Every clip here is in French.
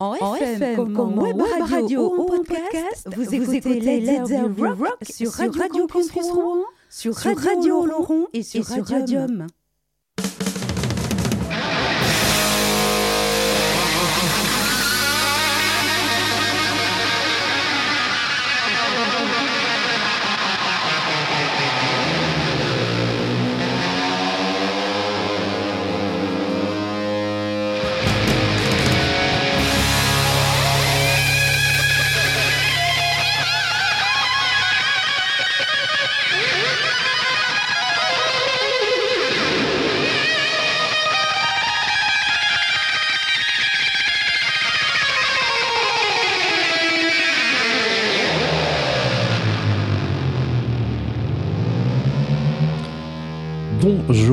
En, FM, comme, en web radio, ou en podcast, vous, écoutez Let's Rock, rock sur Radio, Campus Rouen, sur Radio Laurent et sur Radium.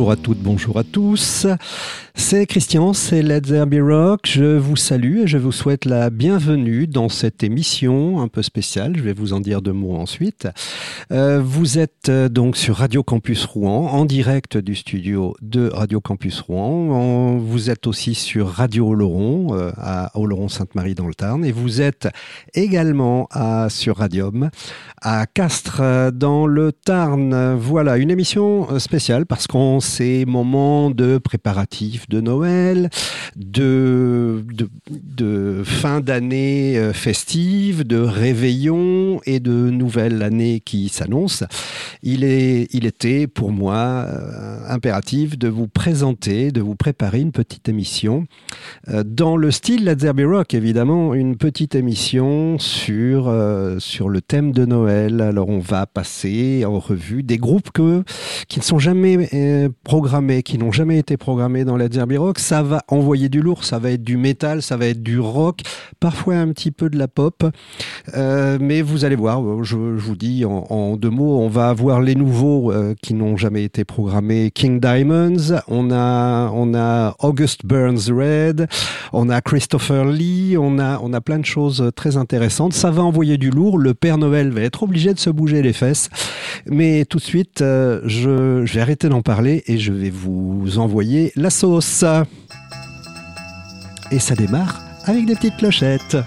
Bonjour à toutes, bonjour à tous. C'est Christian, c'est Let's There Rock. Je vous salue et je vous souhaite la bienvenue dans cette émission un peu spéciale. Je vais vous en dire deux mots ensuite. Euh, vous êtes euh, donc sur Radio Campus Rouen, en direct du studio de Radio Campus Rouen. vous êtes aussi sur Radio Oloron, euh, à Oloron-Sainte-Marie dans le Tarn. Et vous êtes également à, sur Radium, à Castres, dans le Tarn. Voilà, une émission spéciale parce qu'on ces moments de préparatifs de Noël, de, de, fin d'année euh, festive, de réveillon et de nouvelle année qui s'annonce, il, il était pour moi euh, impératif de vous présenter, de vous préparer une petite émission euh, dans le style Led Rock, évidemment, une petite émission sur, sur le thème de Noël. Alors on va passer en revue des groupes que, qui ne sont jamais programmés, qui n'ont jamais été programmés dans Rock, ça va envoyer du lourd, ça va être du métal, ça va être du rock, parfois un petit peu de la pop. Euh, mais vous allez voir, je, vous dis en, deux mots, on va avoir les nouveaux euh, qui n'ont jamais été programmés. King Diamonds, on a, on a August Burns Red, on a Christopher Lee, on a, on a plein de choses très intéressantes. Ça va envoyer du lourd. Le Père Noël va être obligé de se bouger les fesses. Mais tout de suite, euh, je, je vais arrêter d'en parler et je vais vous envoyer la sauce. Et ça démarre avec des petites clochettes.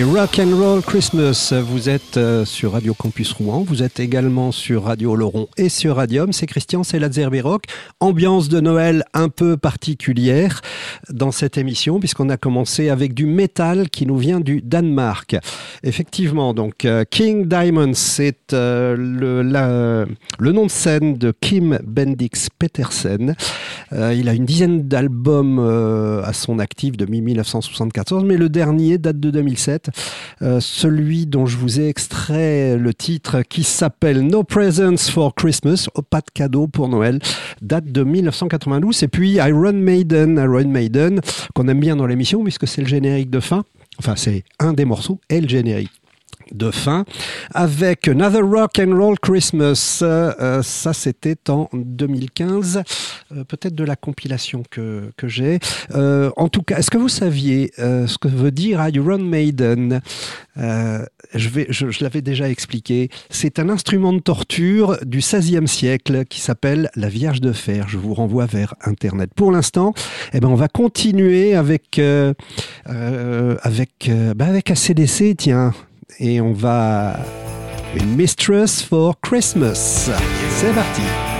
Rock and Roll Christmas. Vous êtes euh, sur Radio Campus Rouen. Vous êtes également sur Radio Laurent et sur Radium. C'est Christian, c'est la Rock. Ambiance de Noël un peu particulière dans cette émission puisqu'on a commencé avec du métal qui nous vient du Danemark. Effectivement, donc euh, King Diamond, c'est euh, le, le nom de scène de Kim Bendix Petersen. il a une dizaine d'albums à son actif depuis 1974, mais le dernier date de 2007. Euh, celui dont je vous ai extrait le titre qui s'appelle No Presents for Christmas, oh, pas de cadeau pour Noël, date de 1992. Et puis Iron Maiden, Iron Maiden, qu'on aime bien dans l'émission puisque c'est le générique de fin. Enfin, c'est un des morceaux et le générique de fin avec Another Rock and Roll Christmas. Euh, ça, c'était en 2015, euh, peut-être de la compilation que, que j'ai. Euh, en tout cas, est-ce que vous saviez ce que veut dire Iron Maiden? Je, vais, je, l'avais déjà expliqué. C'est un instrument de torture du XVIe siècle qui s'appelle la Vierge de Fer. Je vous renvoie vers Internet. Pour l'instant, eh ben, on va continuer avec, avec, bah avec ACDC, tiens et on va une Mistress for Christmas. C'est parti.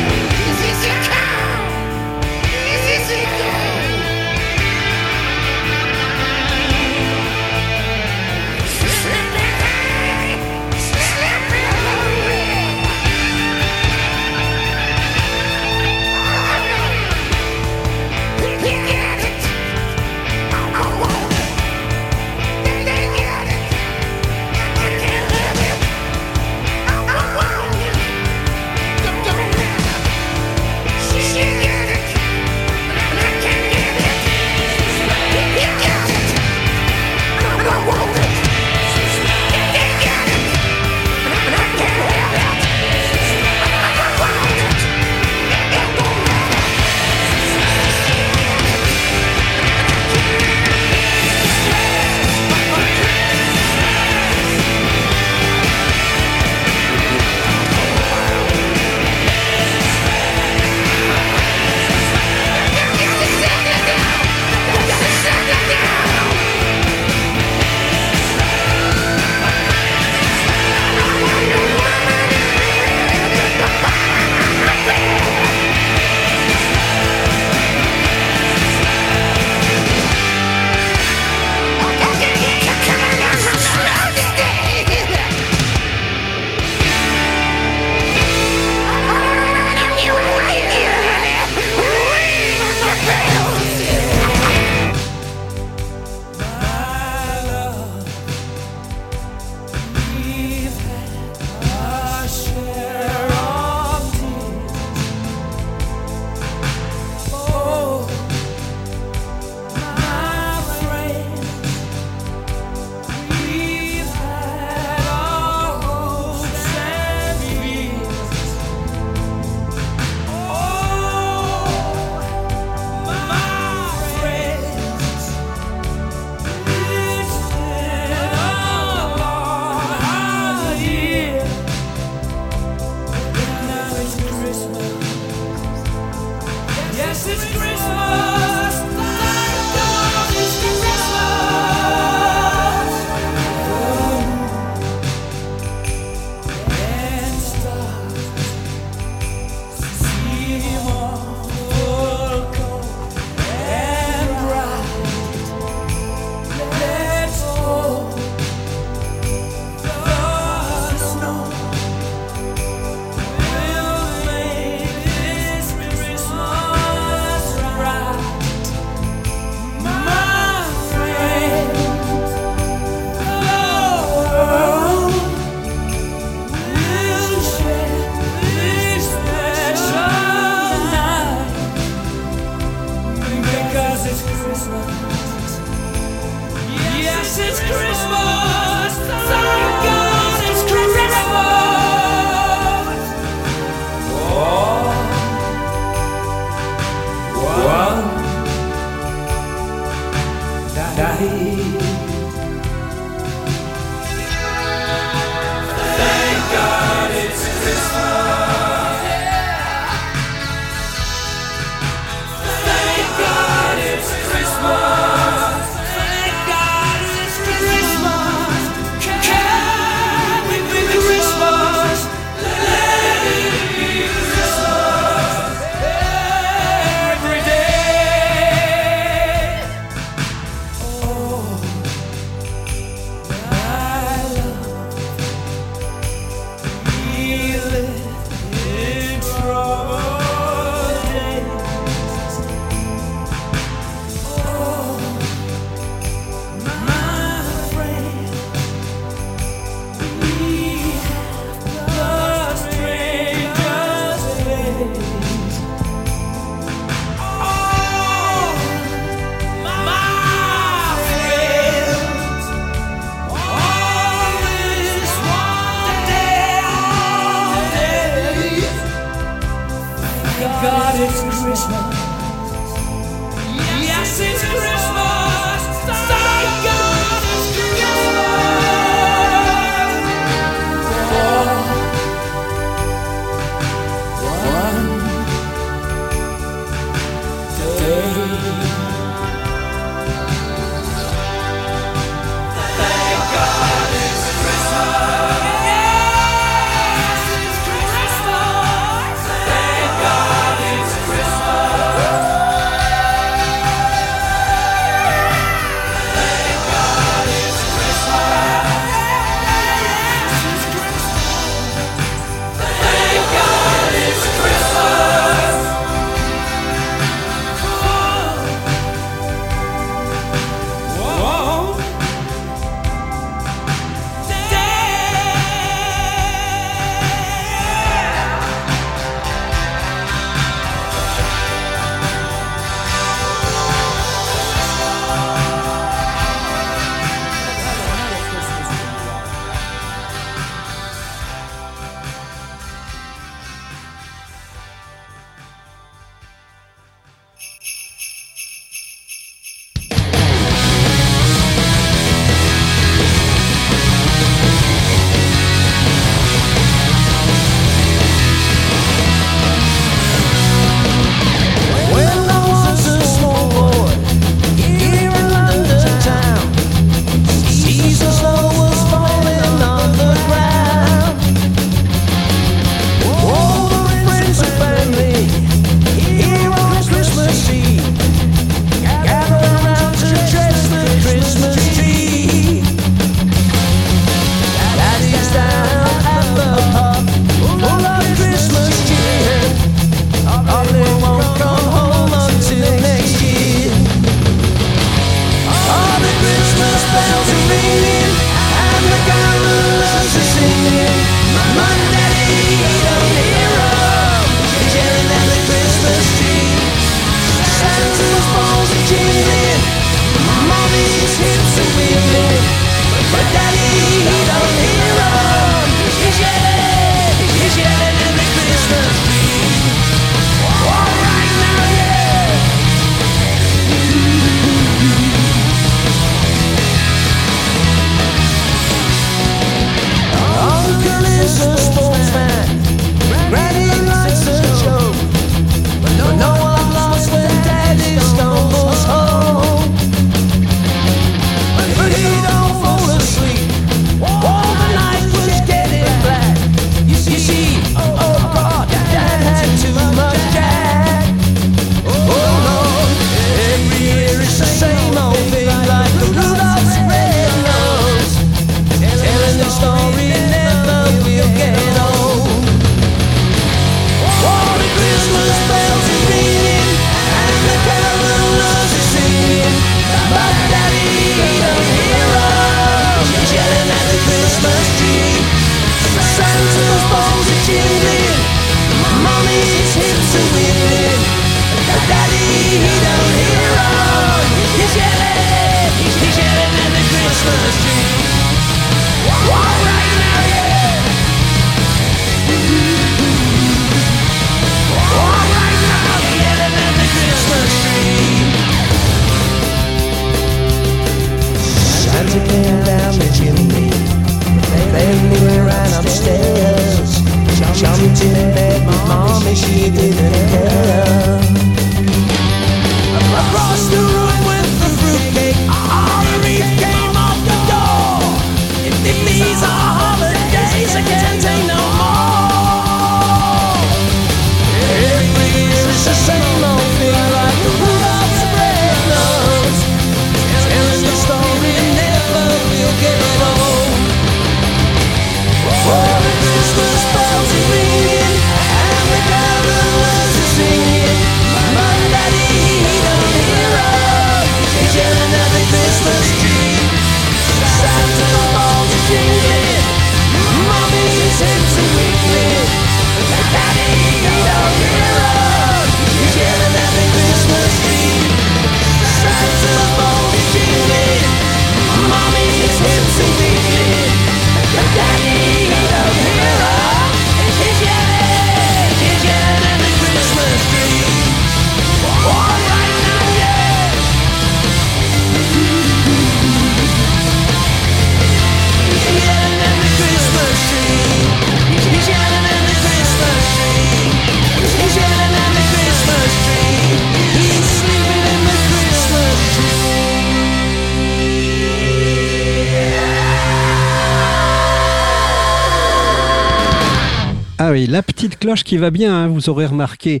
Petite cloche qui va bien, hein, vous aurez remarqué.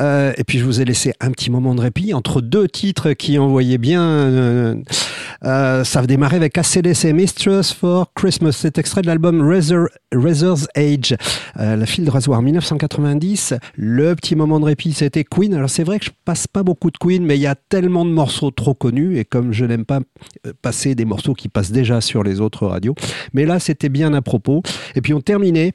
Euh, et puis je vous ai laissé un petit moment de répit entre deux titres qui envoyaient bien. Euh, euh, ça va démarrer avec ACDC Mistress for Christmas. C'est extrait de l'album Razor's Age, la file de rasoir 1990. Le petit moment de répit, c'était Queen. Alors c'est vrai que je passe pas beaucoup de Queen, mais il y a tellement de morceaux trop connus et comme je n'aime pas passer des morceaux qui passent déjà sur les autres radios, mais là c'était bien à propos. Et puis on terminait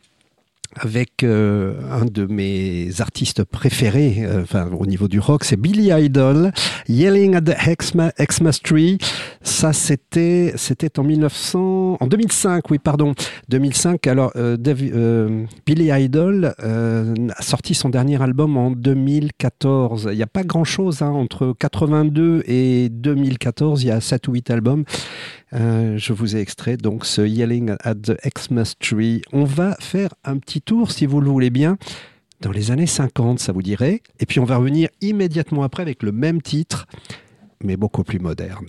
avec euh, un de mes artistes préférés euh, enfin, au niveau du rock, c'est Billy Idol, Yelling at the Xmas, Tree. Ça, c'était, c'était en 1900, en 2005, oui, pardon, 2005. Alors, euh, Billy Idol a sorti son dernier album en 2014. Il n'y a pas grand-chose hein, entre 82 et 2014. Il y a 7 ou 8 albums. Euh, je vous ai extrait donc ce Yelling at the Xmas Tree. On va faire un petit tour, si vous le voulez bien, dans les années 50, ça vous dirait. Et puis on va revenir immédiatement après avec le même titre, mais beaucoup plus moderne.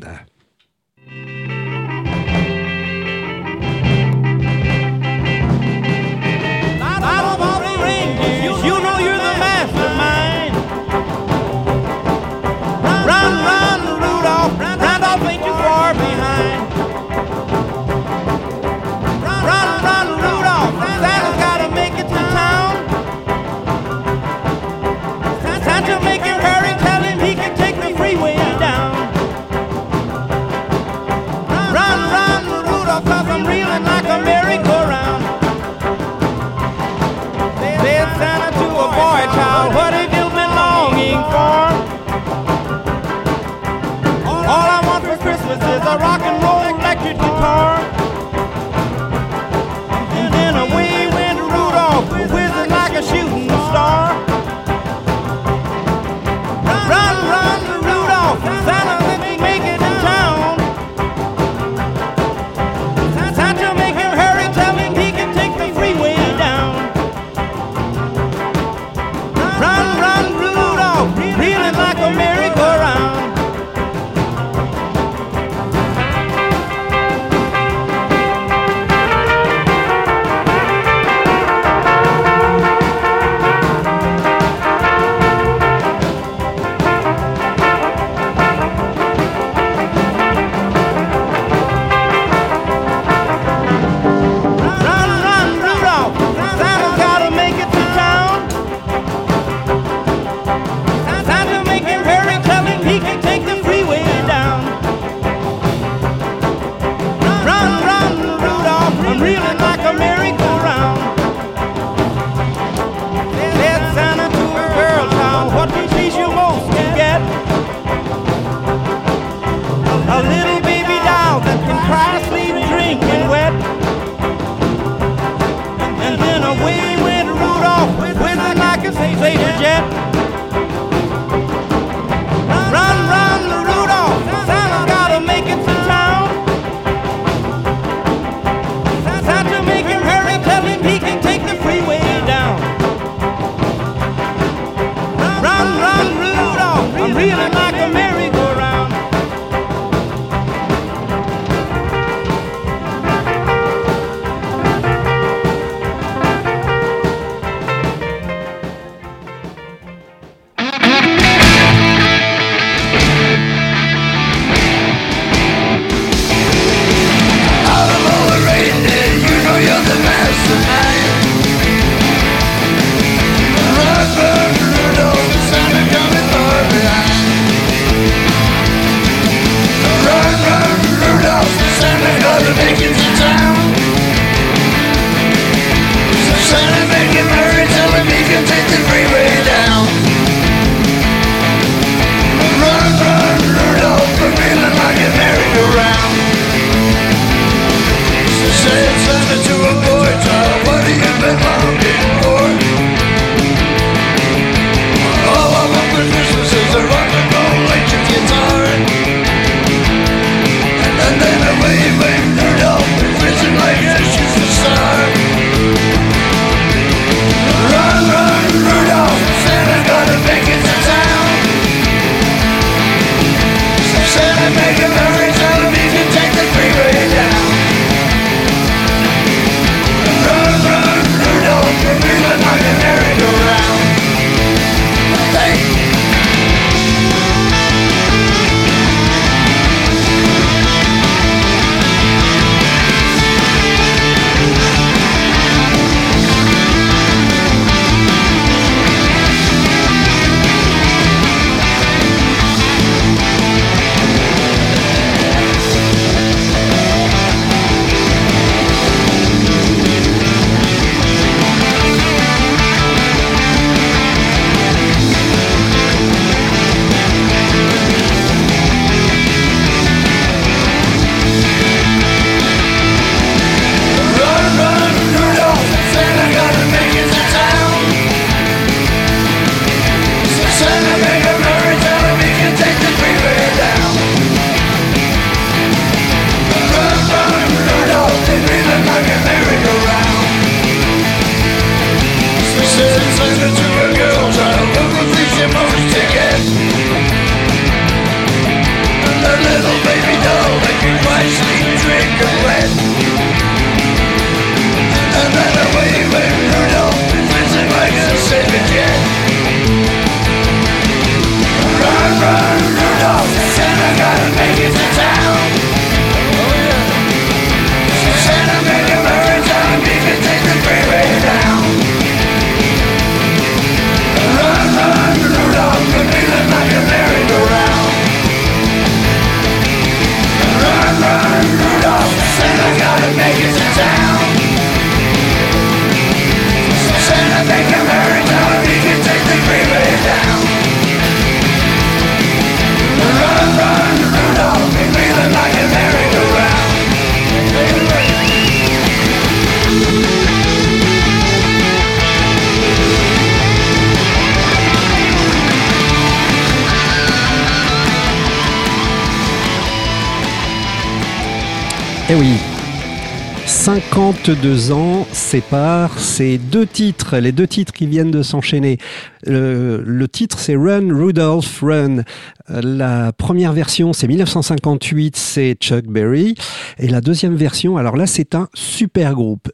52 ans séparent ces deux titres, les deux titres qui viennent de s'enchaîner. Le, titre c'est Run Rudolph Run. La première version c'est 1958, c'est Chuck Berry. Et la deuxième version, alors là c'est un super groupe.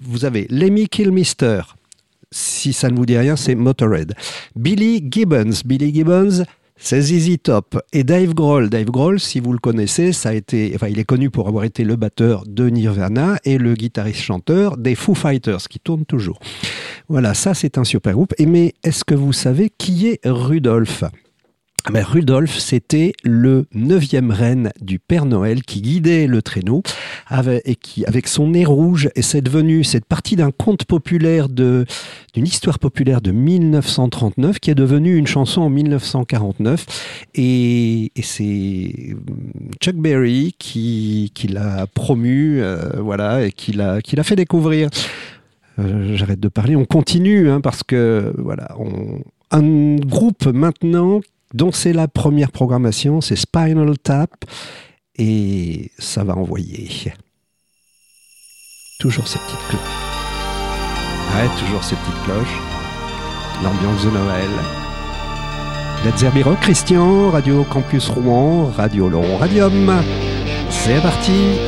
Vous avez Lemmy Kilmister. Si ça ne vous dit rien, c'est Motorhead. Billy Gibbons. Billy Gibbons, c'est ZZ Top et Dave Grohl. Dave Grohl, si vous le connaissez, ça a été, enfin, il est connu pour avoir été le batteur de Nirvana et le guitariste-chanteur des Foo Fighters, qui tourne toujours. Voilà, ça c'est un super groupe. Et mais est-ce que vous savez qui est Rudolph? Mais Rudolf, c'était le neuvième reine du Père Noël qui guidait le traîneau avec, et qui, avec son nez rouge, et c'est devenu cette partie d'un conte populaire de, d'une histoire populaire de 1939 qui est devenue une chanson en 1949. Et, c'est Chuck Berry qui, qui l'a promu, euh, voilà, et qui l'a, qui l'a fait découvrir. Euh, j'arrête de parler, on continue, hein, parce que voilà, un groupe maintenant donc c'est la première programmation, c'est Spinal Tap et ça va envoyer. Toujours ces petites cloches. Ouais, toujours ces petites cloches. L'ambiance de Noël. Let's Christian, Radio Campus Rouen, Radio Laurent Radium. C'est parti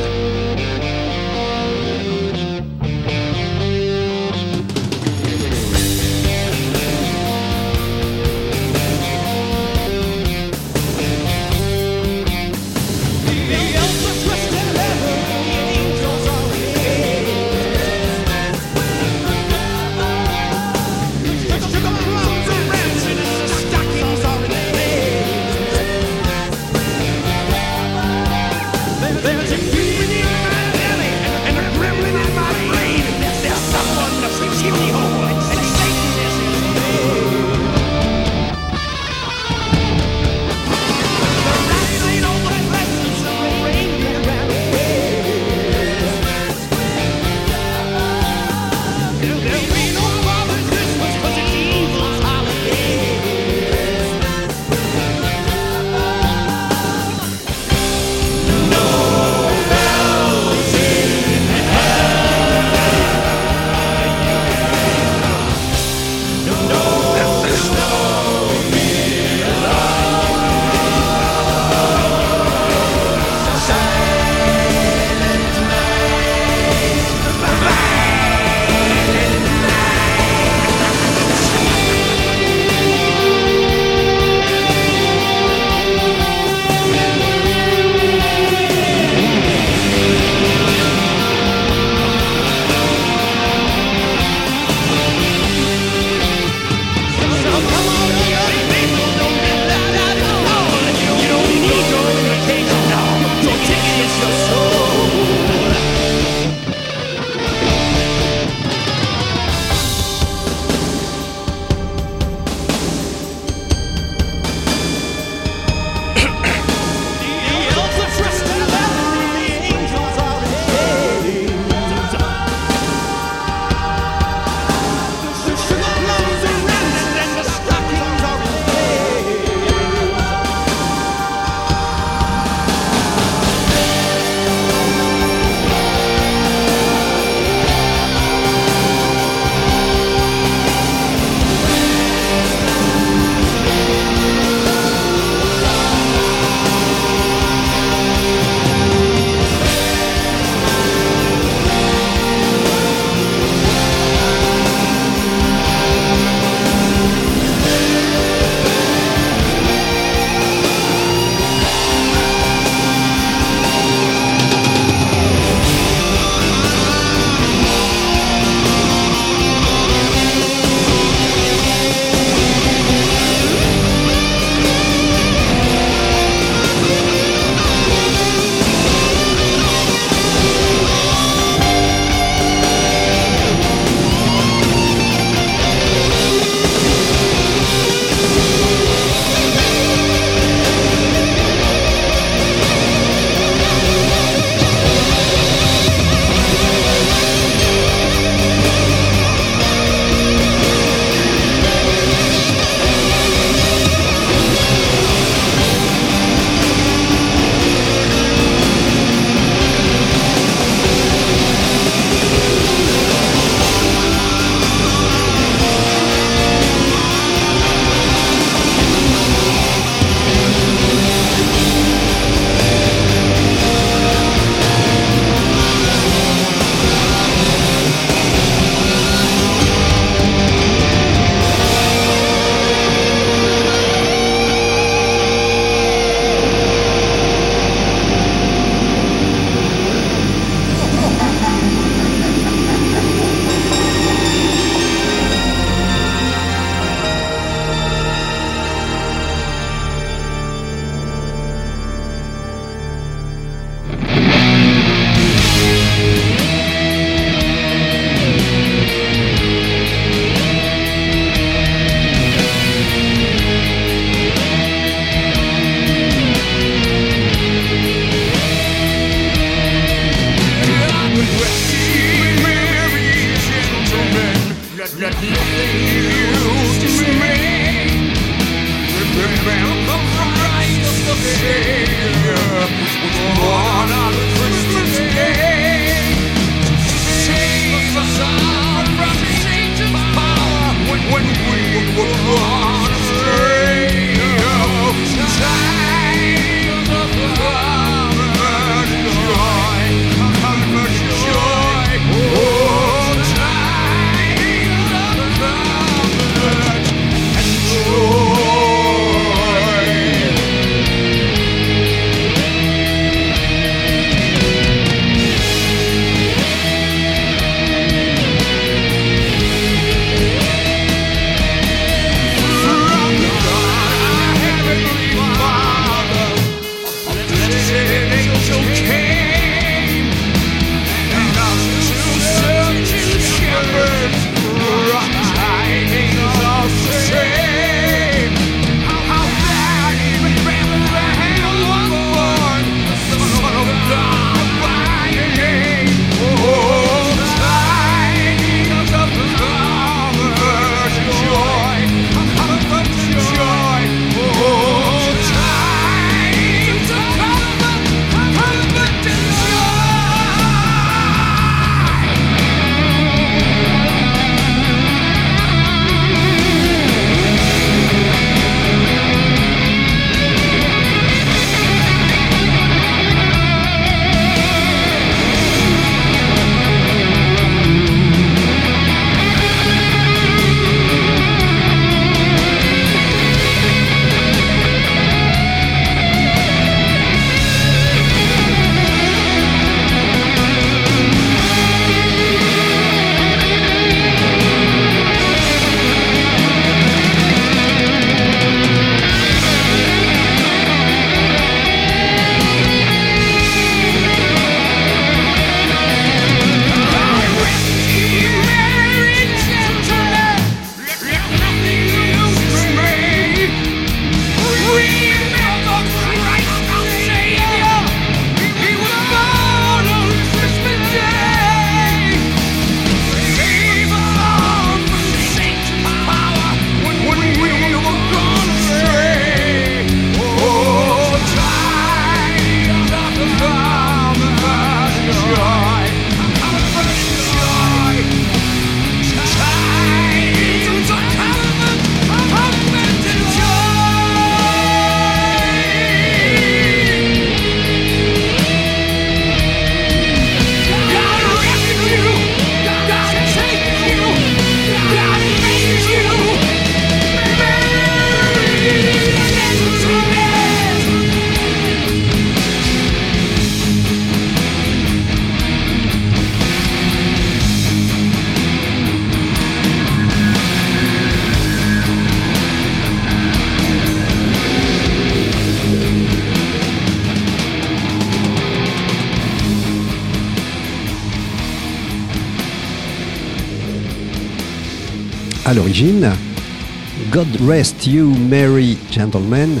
God Rest You Merry Gentlemen,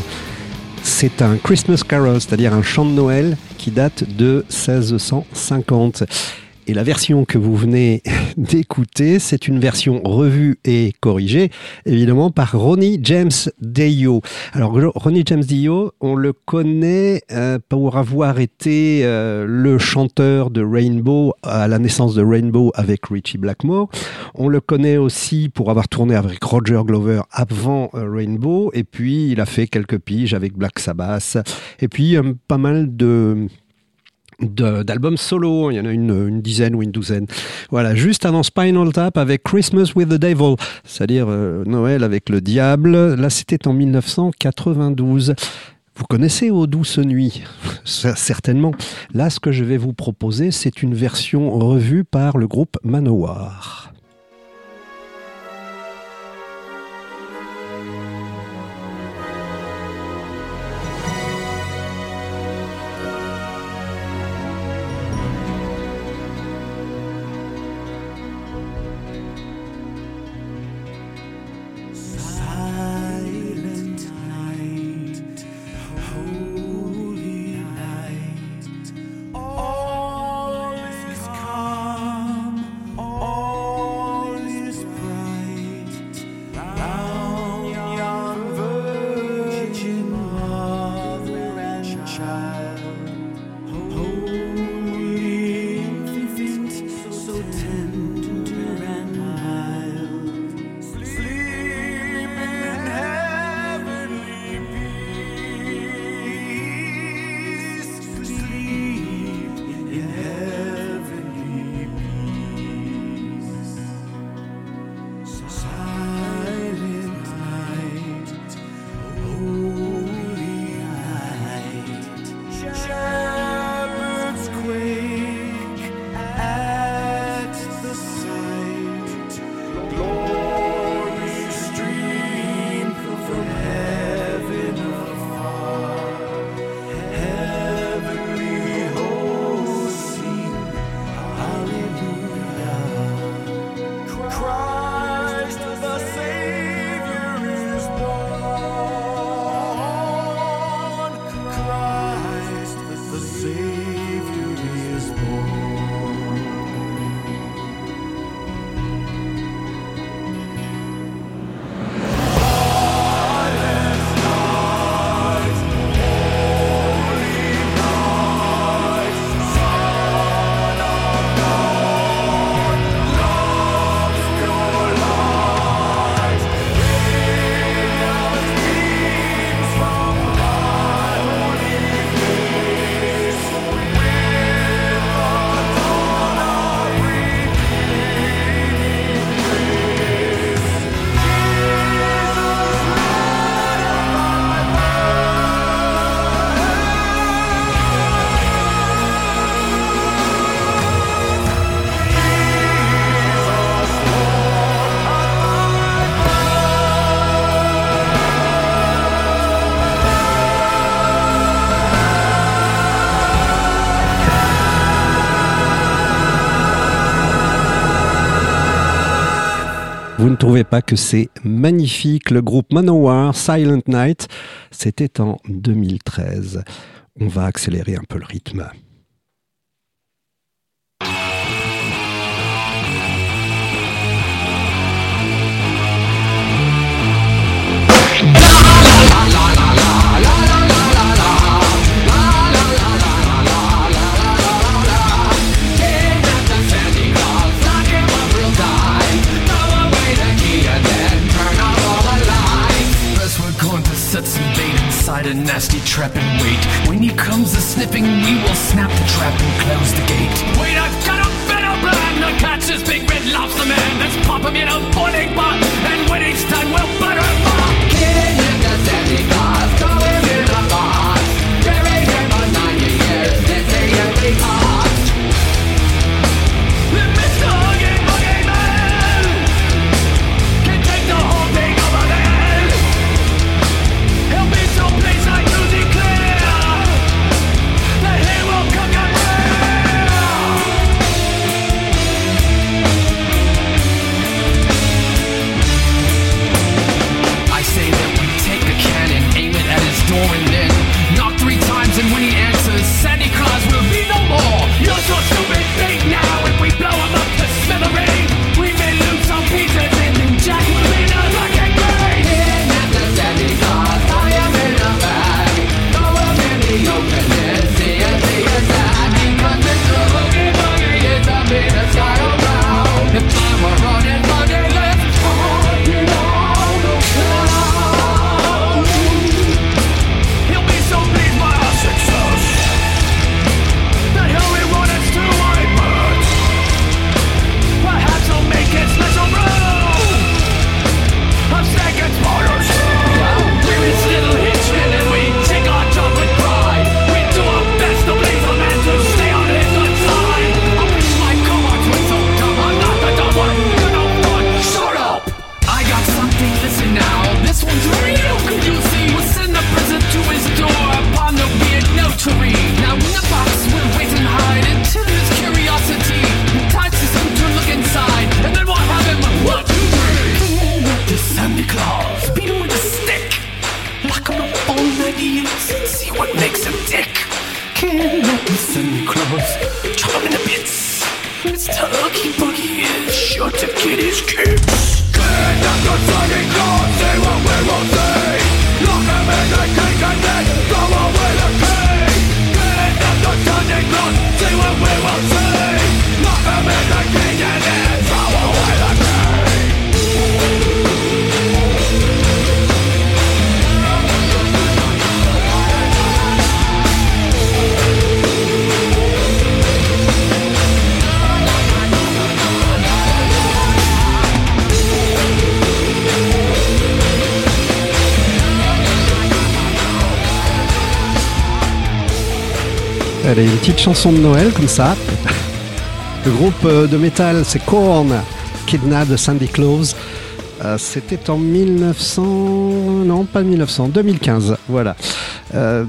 c'est un Christmas Carol, c'est-à-dire un chant de Noël qui date de 1650. Et la version que vous venez d'écouter, c'est une version revue et corrigée, évidemment, par Ronnie James Dio. Alors, Ronnie James Dio, on le connaît euh, pour avoir été euh, le chanteur de Rainbow à la naissance de Rainbow avec Richie Blackmore. On le connaît aussi pour avoir tourné avec Roger Glover avant euh, Rainbow. Et puis, il a fait quelques piges avec Black Sabbath. Et puis, pas mal de d'albums solo, il y en a une, dizaine ou une douzaine. Voilà, juste avant Spinal Tap avec Christmas with the Devil, c'est-à-dire euh, Noël avec le diable. Là, c'était en 1992. Vous connaissez Aux douces nuits? Certainement. Là, ce que je vais vous proposer, c'est une version revue par le groupe Manowar. Vous ne trouvez pas que c'est magnifique Le groupe Manowar, Silent Night, c'était en 2013. On va accélérer un peu le rythme. A nasty trap and wait. When he comes a sniffing, we will snap the trap and close the gate. Wait, I've got a better plan to catch this big red lobster man. Let's pop him in a boiling pot, and when he's done, we'll butter him up. King in the Santa Claus, throw him in a box. Buried him for 90 years, it's a empty box. Chanson de Noël comme ça. Le groupe euh, de métal, c'est Korn, Kidnap de Sandy Claus. Euh, C'était en 1900... Non, pas 1900, 2015. Voilà. Euh,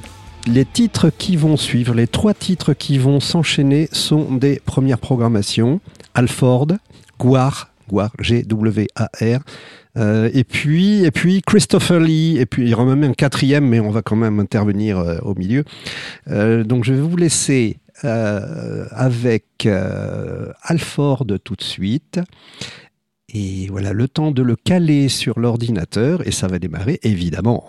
les titres qui vont suivre, les trois titres qui vont s'enchaîner sont des premières programmations. Alford, Guar, Guar, G-W-A-R, euh, et puis, et puis Christopher Lee, et puis il y aura même un quatrième, mais on va quand même intervenir au milieu. Donc je vais vous laisser euh, avec euh, Alford tout de suite. Et voilà, le temps de le caler sur l'ordinateur, et ça va démarrer évidemment.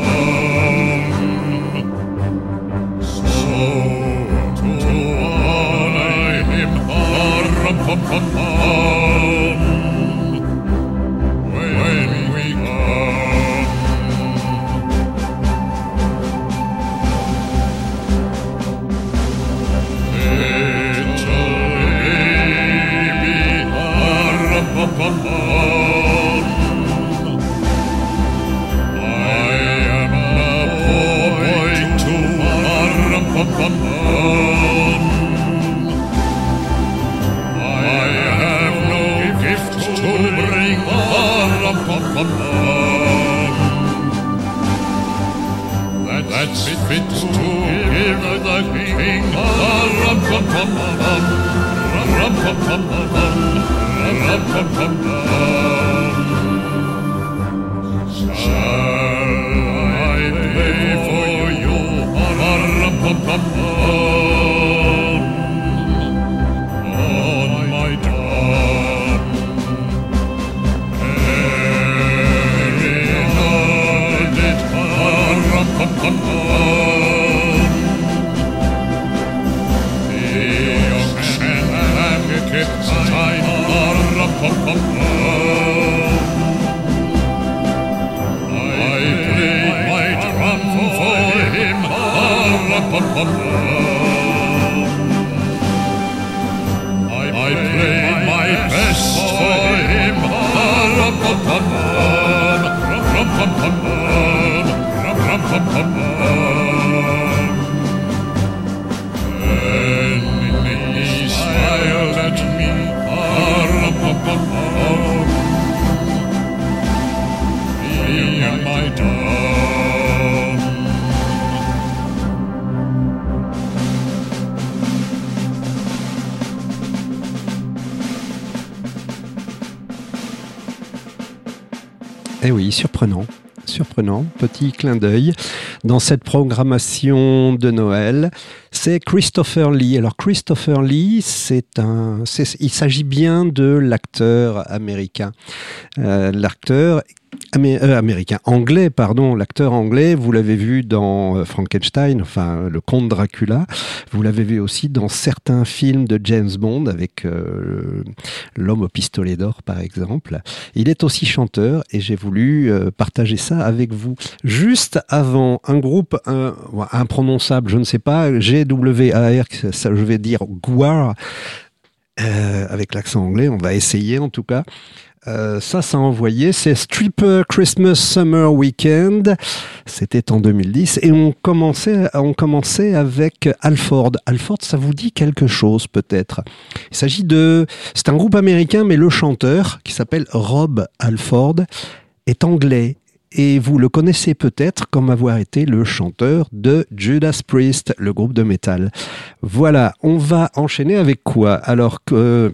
petit clin d'œil dans cette programmation de Noël. C'est Christopher Lee. Alors Christopher Lee, c'est un, il s'agit bien de l'acteur américain. Euh, l'acteur euh, américain, anglais, pardon, l'acteur anglais, vous l'avez vu dans euh, Frankenstein, enfin le comte Dracula, vous l'avez vu aussi dans certains films de James Bond avec euh, l'homme au pistolet d'or par exemple. Il est aussi chanteur et j'ai voulu partager ça avec vous. Juste avant, un groupe imprononçable, je ne sais pas, GWAR, je vais dire Guar, avec l'accent anglais, on va essayer en tout cas. Euh, ça, ça a envoyé. C'est Stripper Christmas Summer Weekend. C'était en 2010. Et on commençait, on commençait avec Alford. Alford, ça vous dit quelque chose peut-être? Il s'agit de... C'est un groupe américain, mais le chanteur, qui s'appelle Rob Alford, est anglais. Et vous le connaissez peut-être comme avoir été le chanteur de Judas Priest, le groupe de métal. Voilà, on va enchaîner avec quoi? Alors que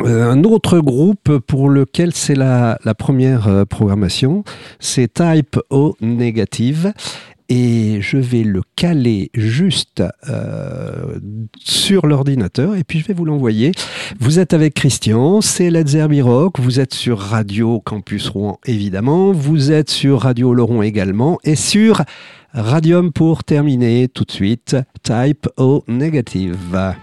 euh, un autre groupe pour lequel c'est la, première euh, programmation, c'est Type O Negative. Et je vais le caler juste euh, sur l'ordinateur et puis je vais vous l'envoyer. Vous êtes avec Christian, c'est Zerbi Rock, vous êtes sur Radio Campus Rouen évidemment, vous êtes sur Radio Laurent également et sur Radium pour terminer tout de suite, Type O Negative.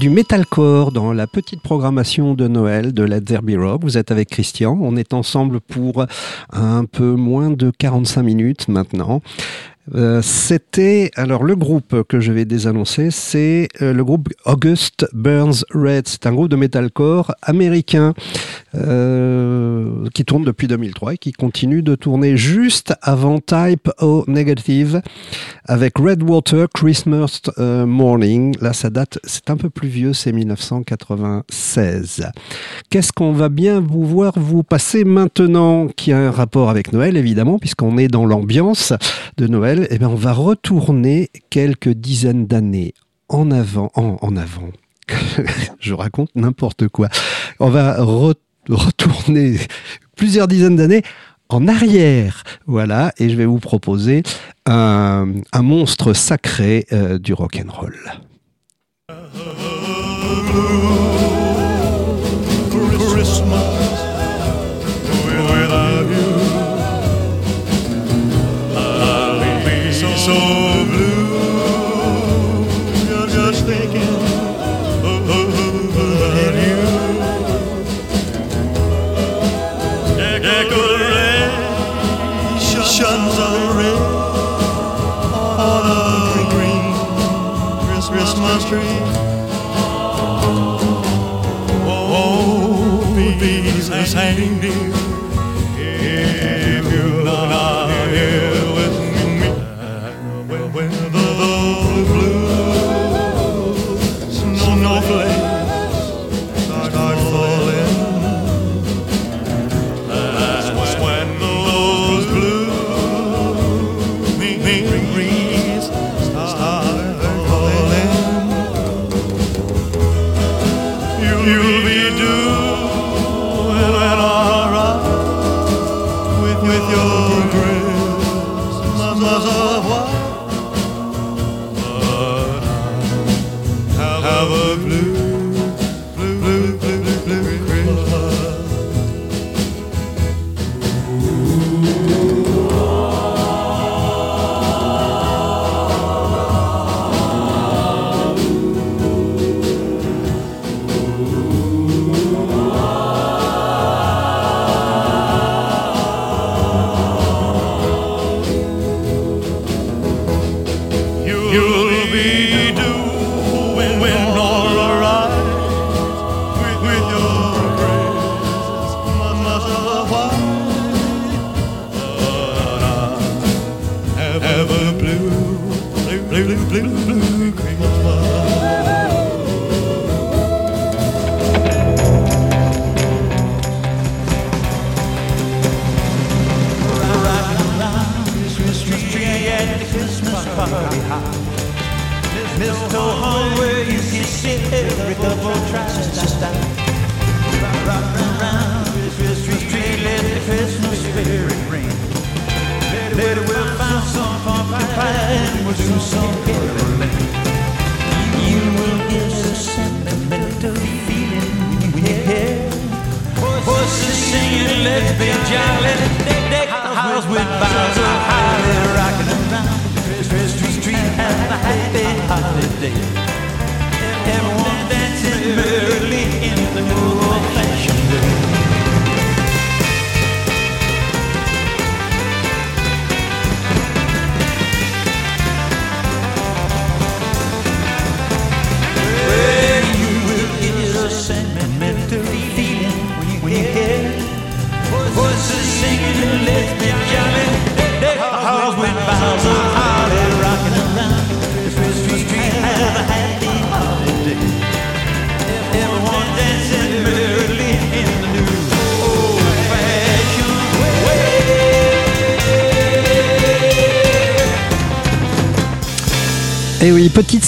Du metalcore dans la petite programmation de Noël de la Derby Rock. Vous êtes avec Christian. On est ensemble pour un peu moins de 45 minutes maintenant. Euh, c'était alors le groupe que je vais désannoncer, c'est euh, le groupe August Burns Red. C'est un groupe de metalcore américain euh, qui tourne depuis 2003 et qui continue de tourner juste avant Type O Negative avec Redwater Christmas Morning. Là, ça date, c'est un peu plus vieux, c'est 1996. Qu'est-ce qu'on va bien vous voir vous passer maintenant, qui a un rapport avec Noël évidemment, puisqu'on est dans l'ambiance de Noël? Eh bien, on va retourner quelques dizaines d'années en avant, en, avant. Je raconte n'importe quoi. On va retourner plusieurs dizaines d'années en arrière. Voilà, et je vais vous proposer un, monstre sacré euh, du rock and roll.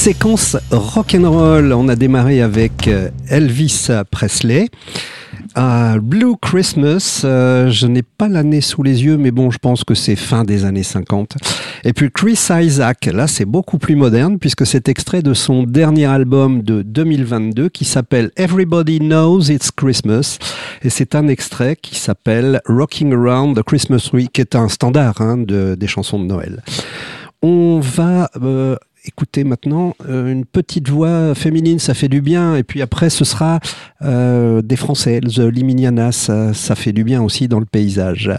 Séquence rock'n'roll. On a démarré avec euh, Elvis Presley. Blue Christmas, euh, je n'ai pas l'année sous les yeux, mais bon, je pense que c'est fin des années 50. Et puis Chris Isaac, là c'est beaucoup plus moderne puisque c'est extrait de son dernier album de 2022 qui s'appelle Everybody Knows It's Christmas. Et c'est un extrait qui s'appelle Rocking Around the Christmas Tree, qui est un standard hein, de, des chansons de Noël. On va euh, écoutez maintenant une petite voix féminine, ça fait du bien. Et puis après, ce sera des Français, The Liminiana, ça, ça fait du bien aussi dans le paysage.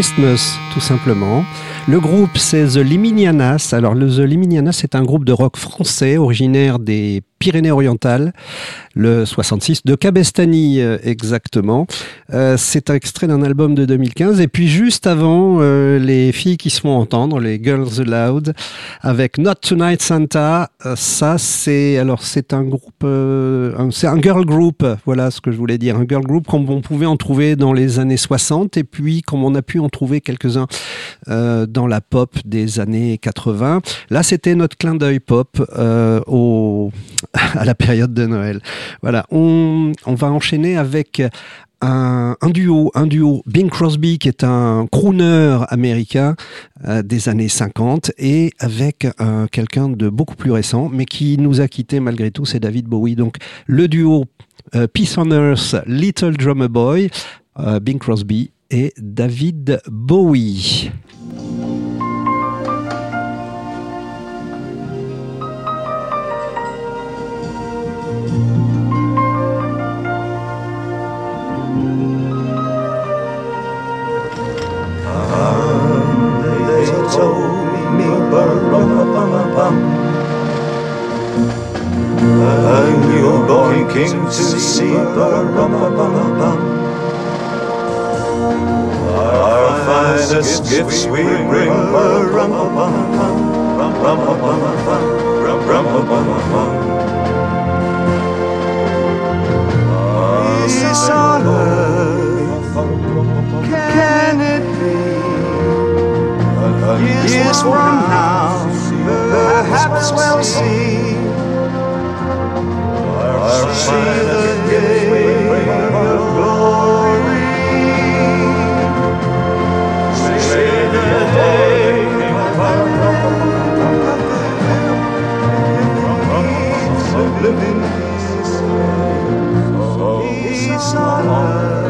Christmas, tout simplement. Le groupe, c'est The Liminianas. Alors, The Liminianas, c'est un groupe de rock français originaire des Pyrénées-Orientales, le 66, de Cabestany euh, exactement. Euh, c'est un extrait d'un album de 2015. Et puis juste avant, euh, les filles qui se font entendre, les Girls Aloud, avec Not Tonight Santa. ça, c'est alors c'est un groupe, c'est un girl group. Voilà ce que je voulais dire, un girl group comme on pouvait en trouver dans les années 60 et puis comme on a pu en trouver quelques-uns dans la pop des années 80. Là, c'était notre clin d'œil pop au à la période de Noël. Voilà, on, va enchaîner avec un, duo, un duo, Bing Crosby qui est un crooner américain euh, des années 50 et avec euh, quelqu'un de beaucoup plus récent mais qui nous a quitté malgré tout, c'est David Bowie. Donc le duo euh, Peace on Earth, Little Drummer Boy, Bing Crosby et David Bowie. so me ba rum. I'm your boy king to see ba. Our finest gifts we bring ba rum pum Years from now, perhaps we'll see see the day of glory. See the day of living peace on earth.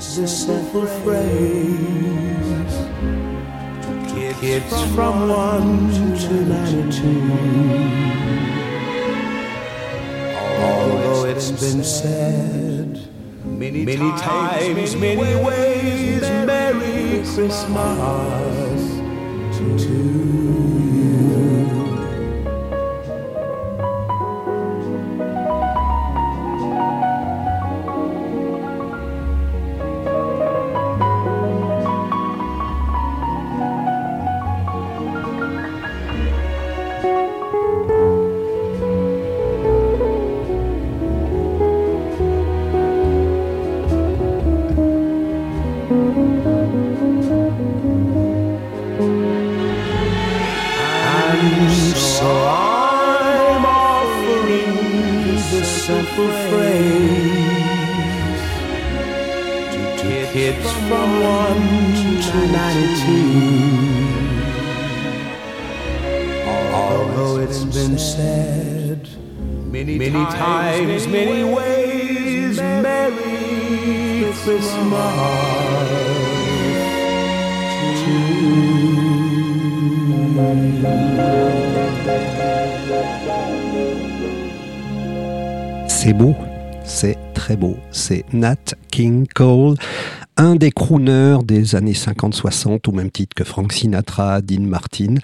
offering a simple phrase to kids from one to ninety-two. Although it's been said many, many times, many ways, Merry Christmas to you. Kids from one to ninety-two. Although it's been said many, many times, many ways, Merry Christmas C'est beau, c'est très beau. C'est Nat King Cole, un des crooners des années 50-60, au même titre que Frank Sinatra, Dean Martin.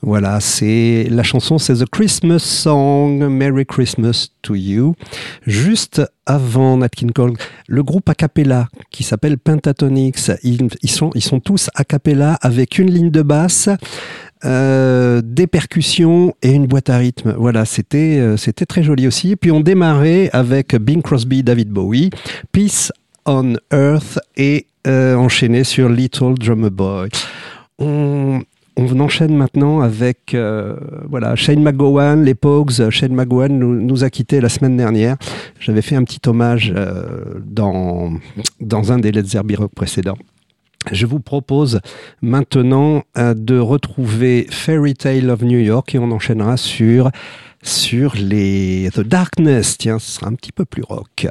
Voilà, c'est la chanson, c'est The Christmas Song, Merry Christmas to You. Juste avant Nat King Cole, le groupe a cappella qui s'appelle Pentatonix, ils, sont, ils sont tous a cappella avec une ligne de basse. Euh, des percussions et une boîte à rythme. Voilà, c'était euh, c'était très joli aussi. Puis on démarrait avec Bing Crosby, David Bowie, Peace on Earth et euh, enchaîné sur Little Drummer Boy. On, on enchaîne maintenant avec euh, voilà Shane McGowan, les Pogues. Shane McGowan nous, nous, a quitté la semaine dernière. J'avais fait un petit hommage euh, dans dans un des Let's Zerby Rock précédents. Je vous propose maintenant euh, de retrouver Fairy Tale of New York et on enchaînera sur, sur les The Darkness. Tiens, ce sera un petit peu plus rock.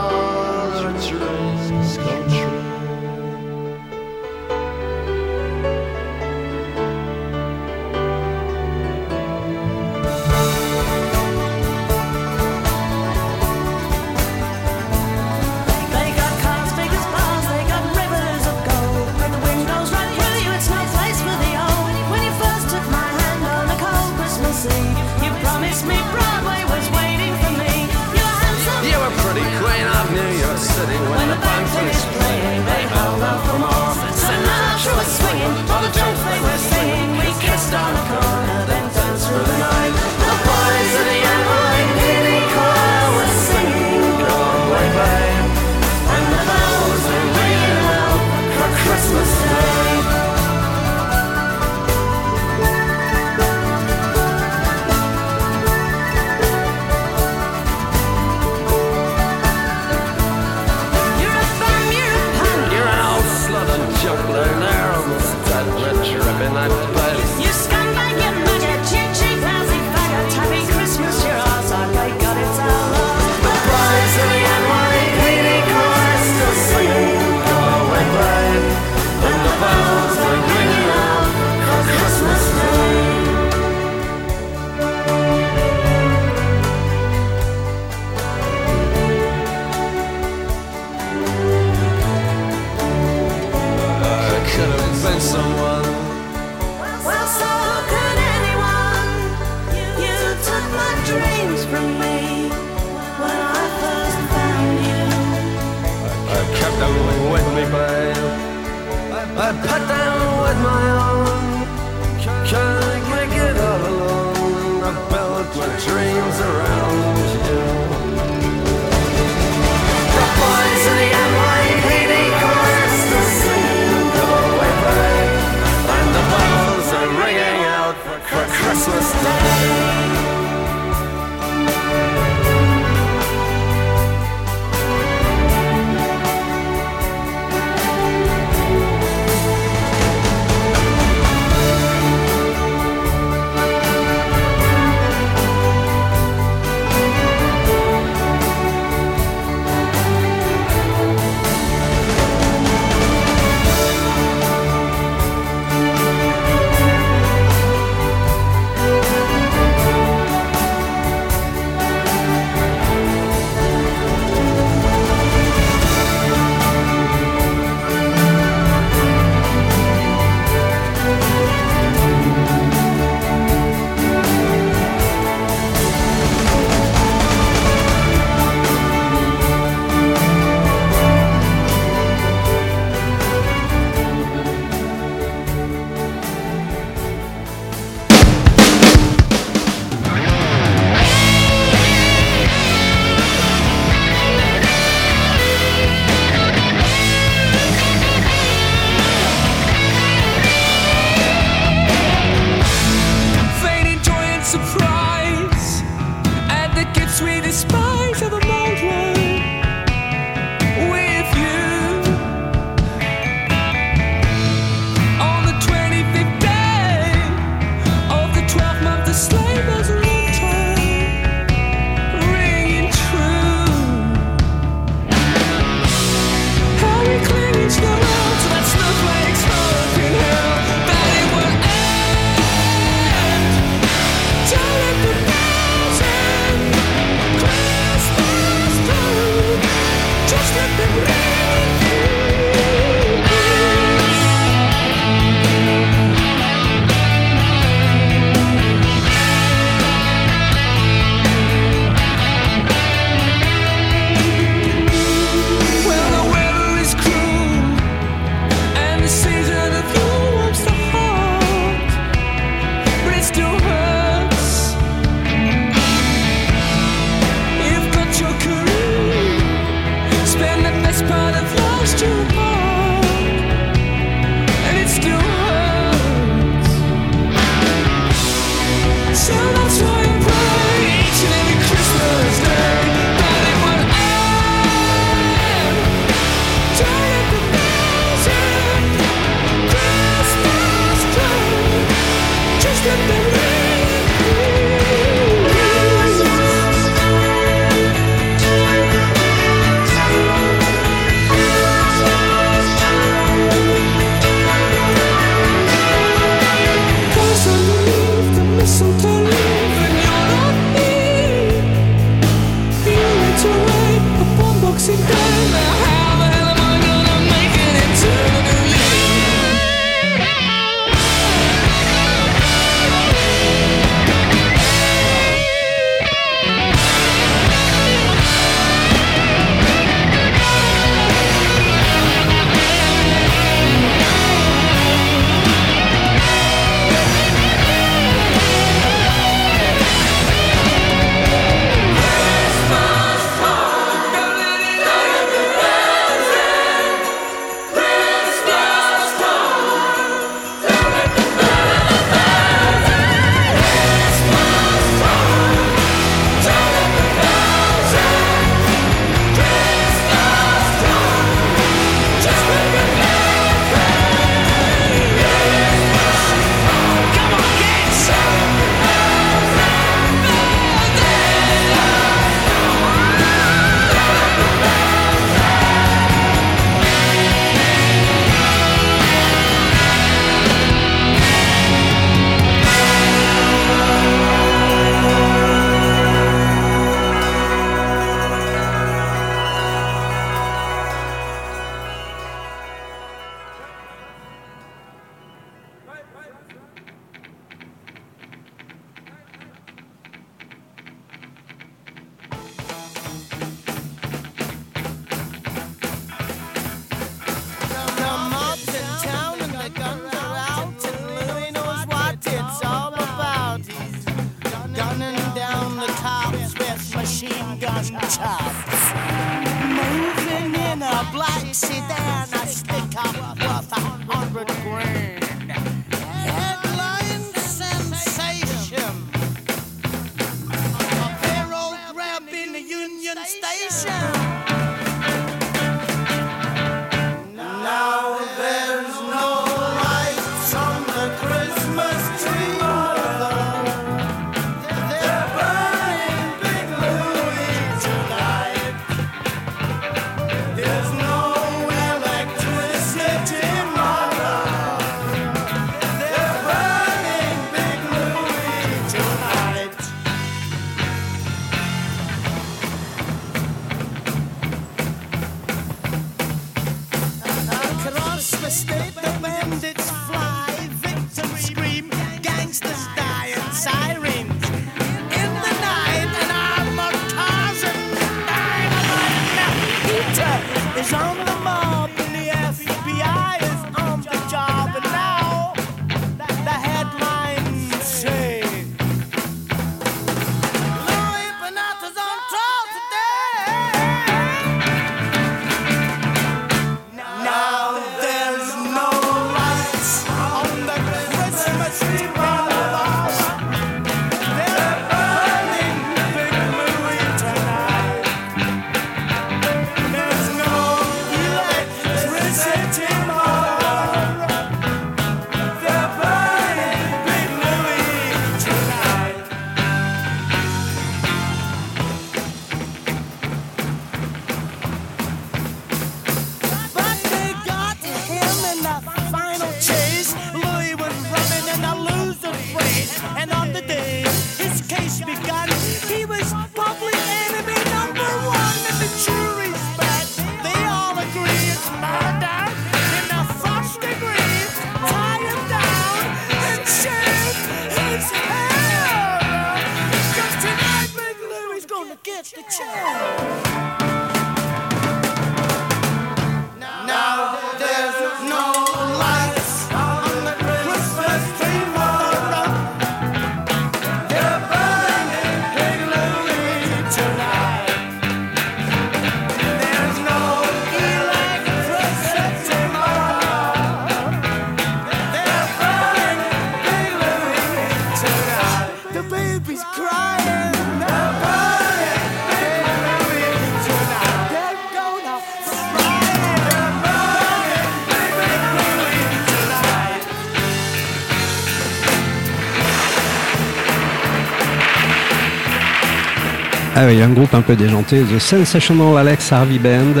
Ah oui, un groupe un peu déjanté, The Sensational Alex Harvey Band,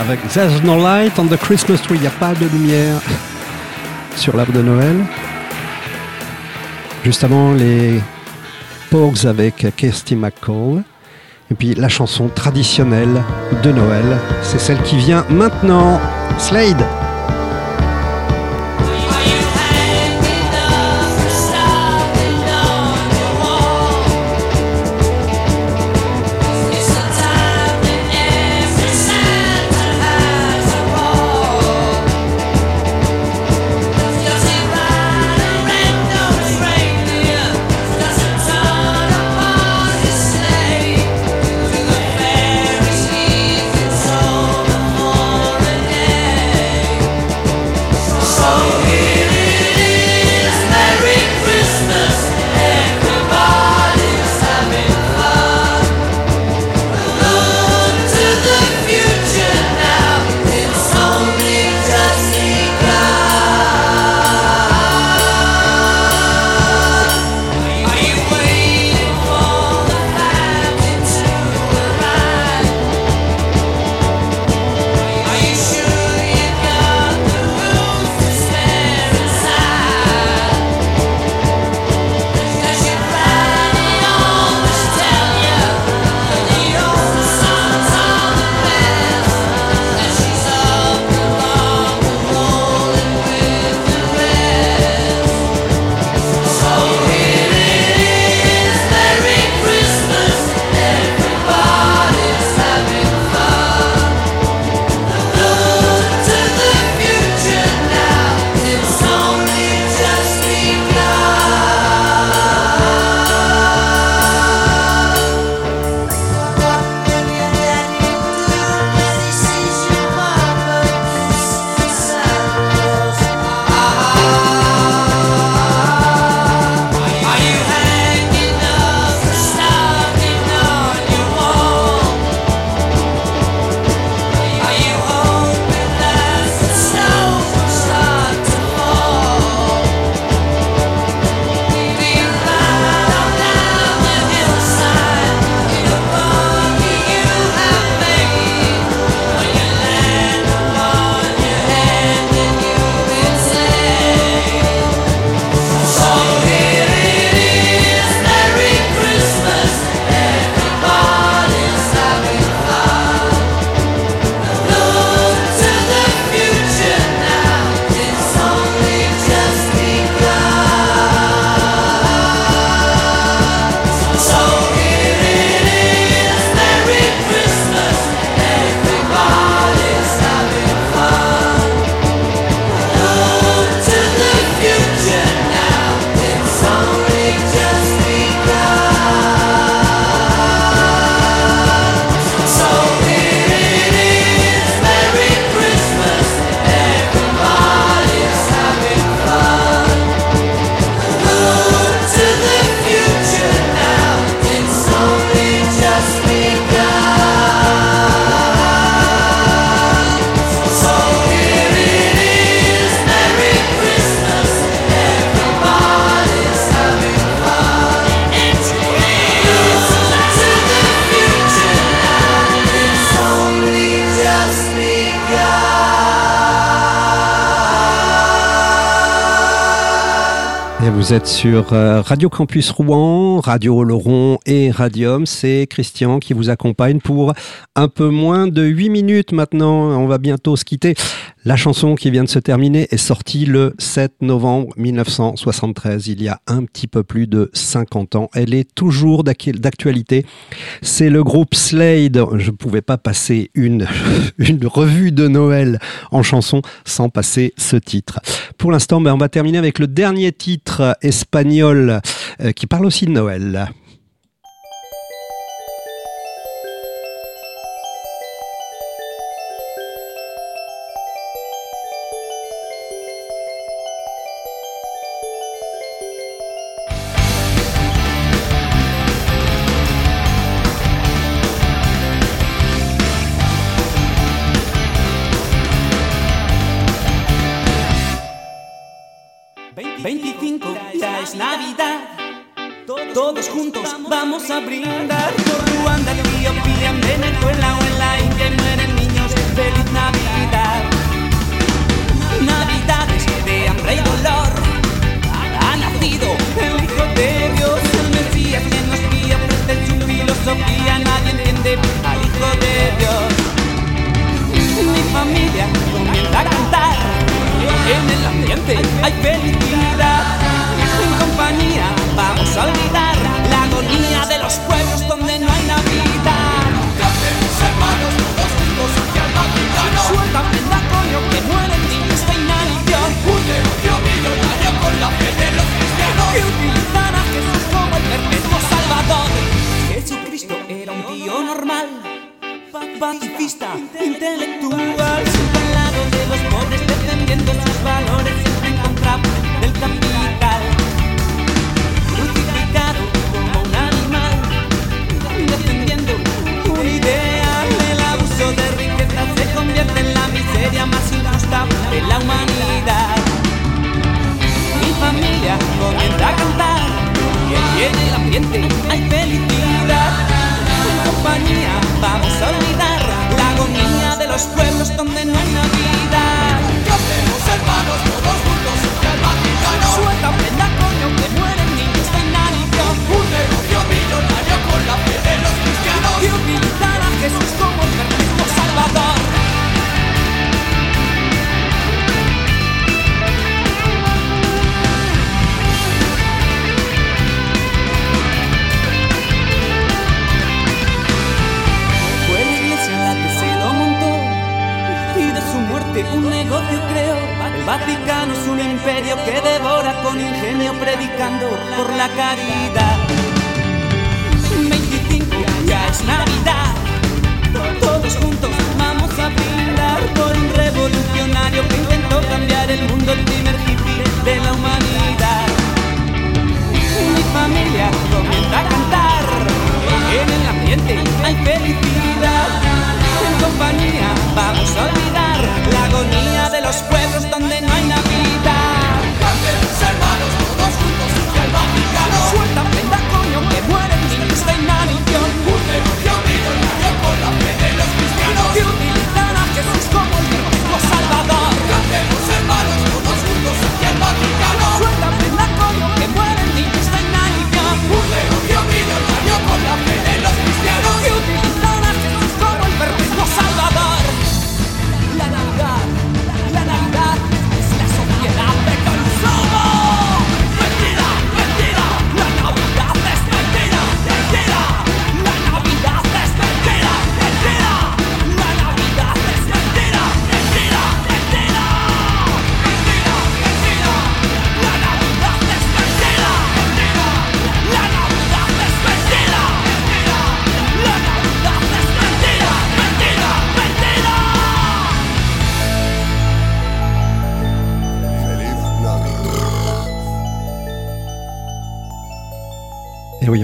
avec There's no light on the Christmas tree, il n'y a pas de lumière sur l'arbre de Noël. Juste avant, les Pogues avec Kirsty McCall. Et puis la chanson traditionnelle de Noël, c'est celle qui vient maintenant, Slade. Sur euh, Radio Campus Rouen, Radio Laurent et Radium. C'est Christian qui vous accompagne pour un peu moins de 8 minutes maintenant. On va bientôt se quitter. La chanson qui vient de se terminer est sortie le 7 novembre 1973, il y a un petit peu plus de 50 ans. Elle est toujours d'actualité. C'est le groupe Slade. Je ne pouvais pas passer une, une revue de Noël en chanson sans passer ce titre. Pour l'instant, ben, on va terminer avec le dernier titre espagnol euh, qui parle aussi de Noël.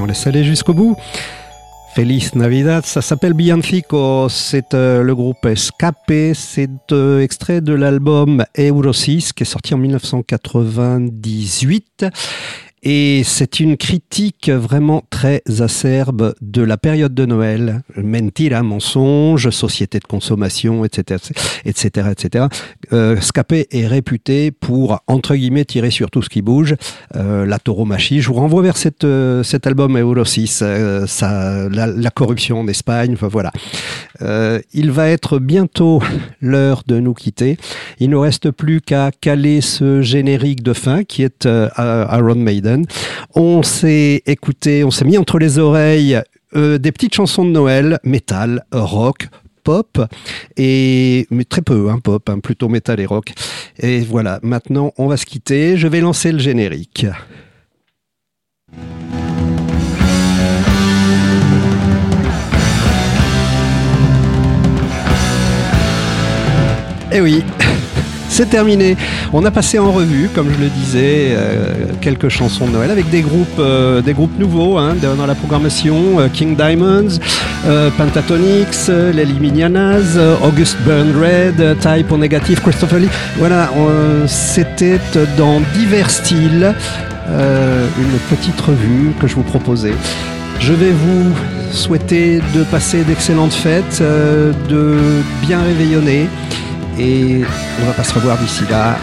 On laisse aller jusqu'au bout. Feliz Navidad, ça s'appelle Bianfico, c'est euh, le groupe Escape, c'est euh, extrait de l'album Eurosis qui est sorti en 1998 et c'est une critique vraiment très acerbe de la période de Noël, mentira, mensonge, société de consommation, etc., etc., etc. Euh, Escape est réputé pour entre guillemets tirer sur tout ce qui bouge, euh, la tauromachie. Je vous renvoie vers cette, euh, cet album Eurosis, euh, ça, la, la corruption en Espagne, enfin voilà. Euh, il va être bientôt l'heure de nous quitter. Il ne reste plus qu'à caler ce générique de fin qui est Iron Maiden. On s'est écouté, on s'est mis entre les oreilles euh, des petites chansons de Noël, métal, rock, pop et mais très peu hein, pop, hein, plutôt métal et rock. Et voilà, maintenant on va se quitter. Je vais lancer le générique. Eh oui, c'est terminé. On a passé en revue, comme je le disais, euh, quelques chansons de Noël avec des groupes, euh, des groupes nouveaux hein, dans la programmation. euh, King Diamonds, Pentatonix, les Liminianas, August Burn Red, Type O Negative, Christopher Lee. Voilà, c'était dans divers styles. une petite revue que je vous proposais. Je vais vous souhaiter de passer d'excellentes fêtes, de bien réveillonner et on va pas se revoir d'ici là.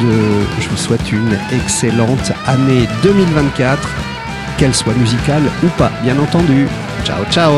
Je vous souhaite une excellente année 2024, qu'elle soit musicale ou pas, bien entendu. Ciao, ciao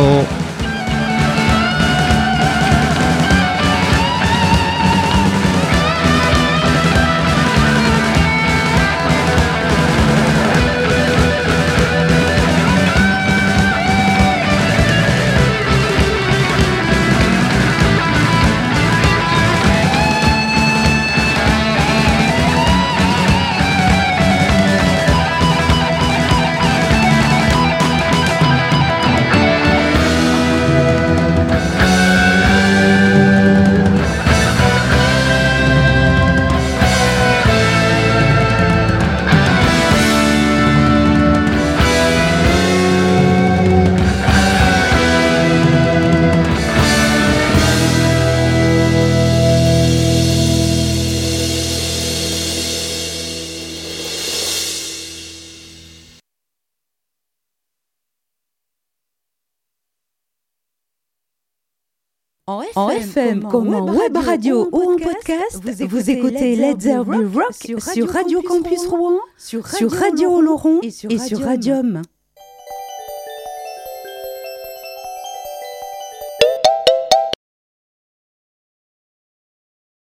FM, comme en web radio ou en podcast, vous écoutez Let's Rock sur Radio Campus Rouen, sur Radio Oloron et sur Radium.